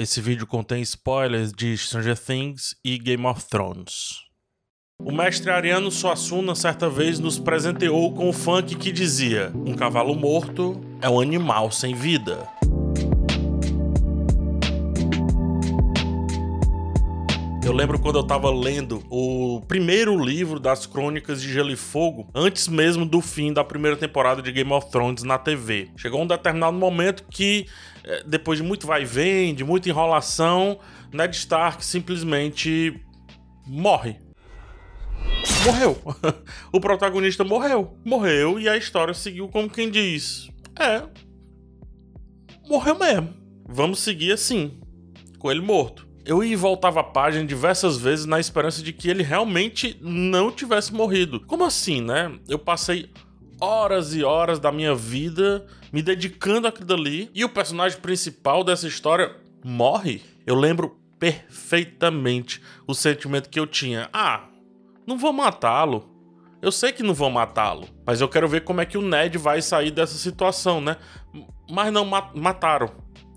Esse vídeo contém spoilers de Stranger Things e Game of Thrones. O mestre Ariano Suassuna certa vez nos presenteou com o funk que dizia: Um cavalo morto é um animal sem vida. Eu lembro quando eu tava lendo o primeiro livro das Crônicas de Gelo e Fogo, antes mesmo do fim da primeira temporada de Game of Thrones na TV. Chegou um determinado momento que é, depois de muito vai e vem, de muita enrolação, Ned Stark simplesmente morre. Morreu. o protagonista morreu. Morreu e a história seguiu como quem diz: É. Morreu mesmo. Vamos seguir assim. Com ele morto. Eu ia e voltava a página diversas vezes na esperança de que ele realmente não tivesse morrido. Como assim, né? Eu passei horas e horas da minha vida me dedicando àquilo ali e o personagem principal dessa história morre. Eu lembro perfeitamente o sentimento que eu tinha. Ah, não vou matá-lo. Eu sei que não vou matá-lo, mas eu quero ver como é que o Ned vai sair dessa situação, né? Mas não ma mataram.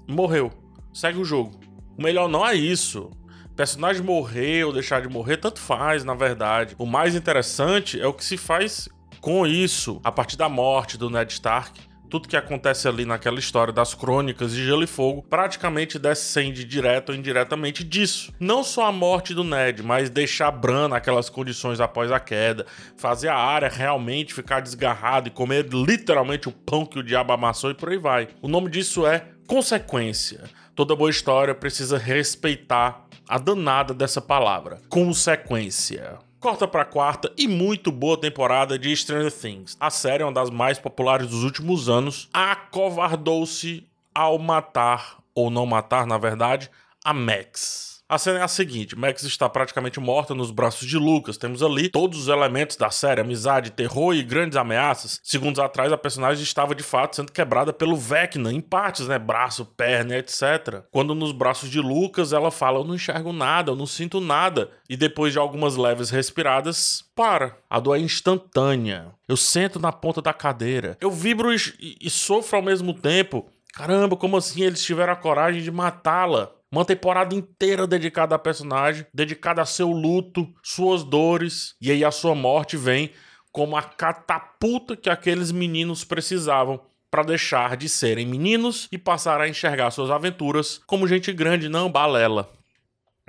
Morreu. Segue o jogo. O melhor não é isso. Personagem morrer ou deixar de morrer, tanto faz, na verdade. O mais interessante é o que se faz com isso, a partir da morte do Ned Stark, tudo que acontece ali naquela história das crônicas de Gelo e Fogo praticamente descende direto ou indiretamente disso. Não só a morte do Ned, mas deixar Bran naquelas condições após a queda, fazer a área realmente ficar desgarrada e comer literalmente o pão que o diabo amassou e por aí vai. O nome disso é consequência. Toda boa história precisa respeitar a danada dessa palavra, consequência corta pra quarta e muito boa temporada de Stranger Things. A série é uma das mais populares dos últimos anos. Acovardou-se ao matar, ou não matar, na verdade, a Max. A cena é a seguinte: Max está praticamente morta nos braços de Lucas. Temos ali todos os elementos da série: amizade, terror e grandes ameaças. Segundos atrás, a personagem estava de fato sendo quebrada pelo Vecna, em partes, né? Braço, perna, etc. Quando nos braços de Lucas, ela fala: Eu não enxergo nada, eu não sinto nada. E depois de algumas leves respiradas, para. A dor é instantânea. Eu sento na ponta da cadeira. Eu vibro e, e sofro ao mesmo tempo. Caramba, como assim eles tiveram a coragem de matá-la? Uma temporada inteira dedicada a personagem, dedicada a seu luto, suas dores, e aí a sua morte vem como a catapulta que aqueles meninos precisavam para deixar de serem meninos e passar a enxergar suas aventuras como gente grande, não balela.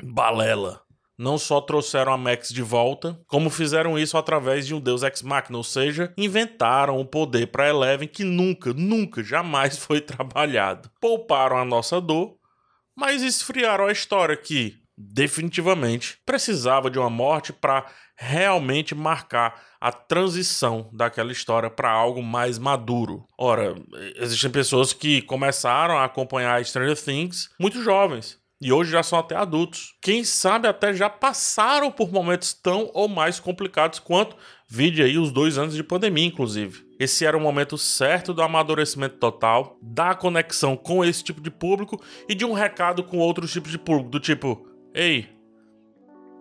Balela. Não só trouxeram a Max de volta, como fizeram isso através de um Deus Ex Machina, ou seja, inventaram um poder para Eleven que nunca, nunca, jamais foi trabalhado. Pouparam a nossa dor mas esfriaram a história que, definitivamente, precisava de uma morte para realmente marcar a transição daquela história para algo mais maduro. Ora, existem pessoas que começaram a acompanhar Stranger Things muito jovens. E hoje já são até adultos. Quem sabe até já passaram por momentos tão ou mais complicados quanto Vide aí os dois anos de pandemia, inclusive. Esse era o momento certo do amadurecimento total, da conexão com esse tipo de público e de um recado com outros tipos de público, do tipo: Ei,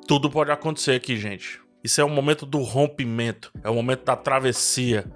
tudo pode acontecer aqui, gente. Isso é o momento do rompimento, é o momento da travessia,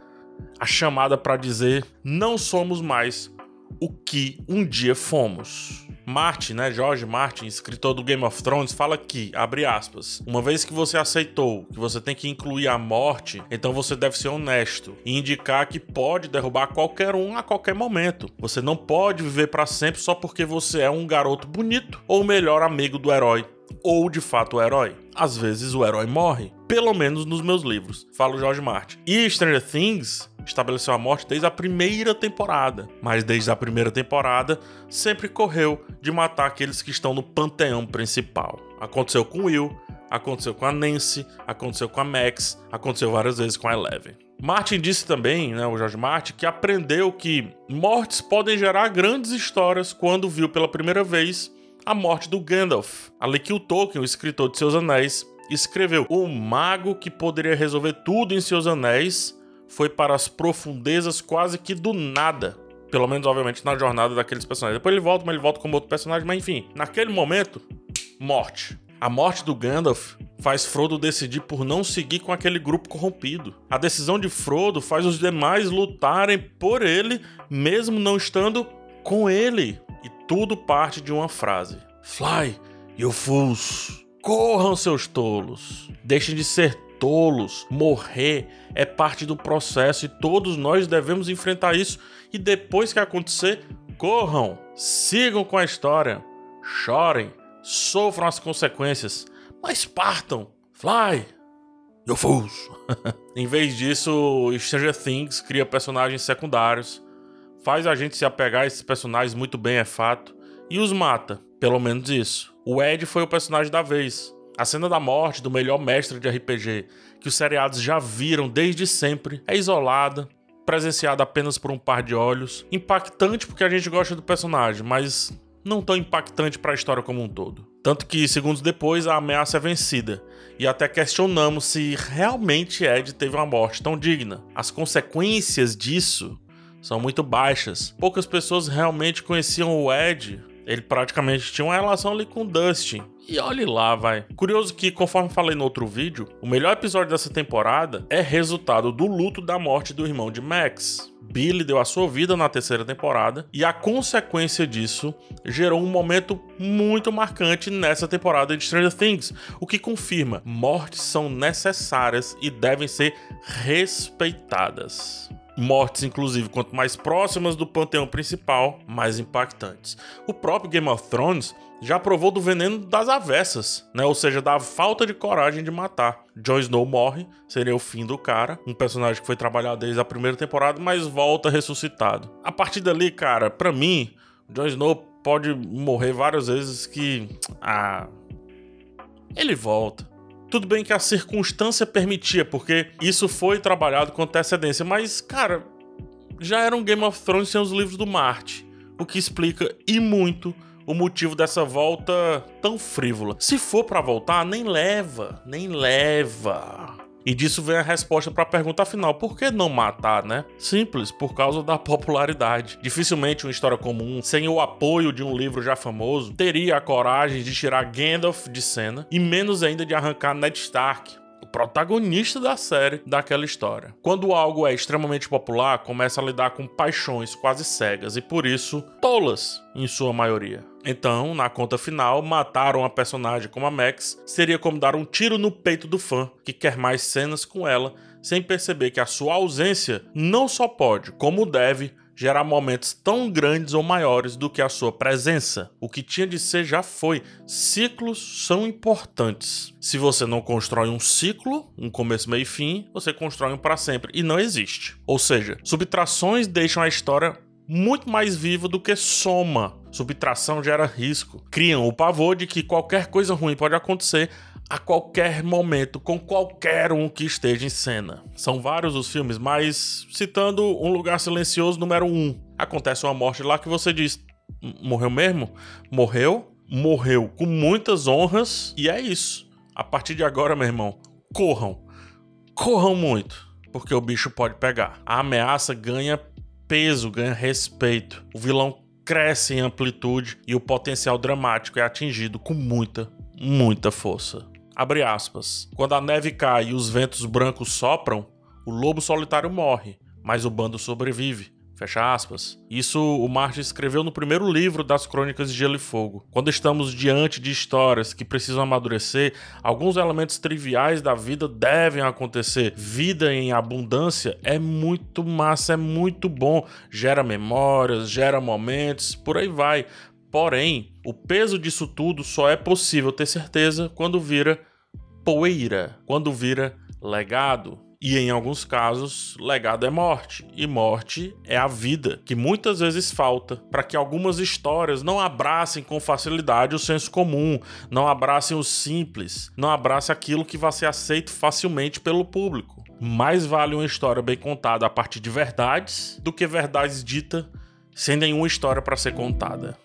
a chamada para dizer: não somos mais o que um dia fomos. Martin, né, George Martin, escritor do Game of Thrones, fala que, abre aspas, uma vez que você aceitou que você tem que incluir a morte, então você deve ser honesto e indicar que pode derrubar qualquer um a qualquer momento. Você não pode viver para sempre só porque você é um garoto bonito ou o melhor amigo do herói ou de fato o herói. Às vezes o herói morre, pelo menos nos meus livros, fala o George Martin. E Stranger Things estabeleceu a morte desde a primeira temporada, mas desde a primeira temporada sempre correu de matar aqueles que estão no panteão principal. Aconteceu com Will, aconteceu com a Nancy, aconteceu com a Max, aconteceu várias vezes com a Eleven. Martin disse também, né, o George Martin, que aprendeu que mortes podem gerar grandes histórias quando viu pela primeira vez a morte do Gandalf. Ali que o Tolkien, o escritor de Seus Anéis, escreveu: O mago que poderia resolver tudo em Seus Anéis foi para as profundezas quase que do nada. Pelo menos, obviamente, na jornada daqueles personagens. Depois ele volta, mas ele volta como outro personagem, mas enfim, naquele momento, morte. A morte do Gandalf faz Frodo decidir por não seguir com aquele grupo corrompido. A decisão de Frodo faz os demais lutarem por ele, mesmo não estando com ele. E tudo parte de uma frase: Fly, you fools. Corram, seus tolos. Deixem de ser tolos. Morrer é parte do processo e todos nós devemos enfrentar isso. E depois que acontecer, corram. Sigam com a história. Chorem. Sofram as consequências. Mas partam. Fly. You fools. em vez disso, Stranger Things cria personagens secundários, faz a gente se apegar a esses personagens muito bem, é fato, e os mata. Pelo menos isso. O Ed foi o personagem da vez. A cena da morte do melhor mestre de RPG, que os seriados já viram desde sempre, é isolada, presenciada apenas por um par de olhos, impactante porque a gente gosta do personagem, mas não tão impactante para a história como um todo. Tanto que, segundos depois, a ameaça é vencida, e até questionamos se realmente Ed teve uma morte tão digna. As consequências disso são muito baixas. Poucas pessoas realmente conheciam o Ed. Ele praticamente tinha uma relação ali com Dustin. E olhe lá, vai. Curioso que, conforme falei no outro vídeo, o melhor episódio dessa temporada é resultado do luto da morte do irmão de Max. Billy deu a sua vida na terceira temporada e a consequência disso gerou um momento muito marcante nessa temporada de Stranger Things, o que confirma mortes são necessárias e devem ser respeitadas mortes, inclusive, quanto mais próximas do panteão principal, mais impactantes. O próprio Game of Thrones já provou do veneno das avessas, né? Ou seja, da falta de coragem de matar. Jon Snow morre, seria o fim do cara, um personagem que foi trabalhado desde a primeira temporada, mas volta ressuscitado. A partir dali, cara, para mim, Jon Snow pode morrer várias vezes que ah, ele volta. Tudo bem que a circunstância permitia, porque isso foi trabalhado com antecedência, mas, cara, já era um Game of Thrones sem os livros do Marte, o que explica e muito o motivo dessa volta tão frívola. Se for para voltar, nem leva, nem leva. E disso vem a resposta para a pergunta final: por que não matar, né? Simples, por causa da popularidade. Dificilmente uma história comum, sem o apoio de um livro já famoso, teria a coragem de tirar Gandalf de cena e menos ainda de arrancar Ned Stark, protagonista da série daquela história. Quando algo é extremamente popular, começa a lidar com paixões quase cegas e por isso tolas em sua maioria. Então, na conta final, matar uma personagem como a Max seria como dar um tiro no peito do fã que quer mais cenas com ela, sem perceber que a sua ausência não só pode, como deve, gerar momentos tão grandes ou maiores do que a sua presença. O que tinha de ser já foi. Ciclos são importantes. Se você não constrói um ciclo, um começo, meio e fim, você constrói um para sempre e não existe. Ou seja, subtrações deixam a história muito mais viva do que soma. Subtração gera risco. Criam o pavor de que qualquer coisa ruim pode acontecer a qualquer momento com qualquer um que esteja em cena. São vários os filmes, mas citando Um Lugar Silencioso número 1, um, acontece uma morte lá que você diz: morreu mesmo? Morreu? Morreu com muitas honras e é isso. A partir de agora, meu irmão, corram. Corram muito, porque o bicho pode pegar. A ameaça ganha peso, ganha respeito. O vilão cresce em amplitude e o potencial dramático é atingido com muita, muita força. Abre aspas. Quando a neve cai e os ventos brancos sopram, o lobo solitário morre, mas o bando sobrevive. Fecha aspas. Isso o Martin escreveu no primeiro livro das Crônicas de Gelo e Fogo. Quando estamos diante de histórias que precisam amadurecer, alguns elementos triviais da vida devem acontecer. Vida em abundância é muito massa, é muito bom. Gera memórias, gera momentos, por aí vai. Porém, o peso disso tudo só é possível ter certeza quando vira poeira, quando vira legado. E em alguns casos, legado é morte, e morte é a vida, que muitas vezes falta para que algumas histórias não abracem com facilidade o senso comum, não abracem o simples, não abracem aquilo que vai ser aceito facilmente pelo público. Mais vale uma história bem contada a partir de verdades do que verdades ditas sem nenhuma história para ser contada.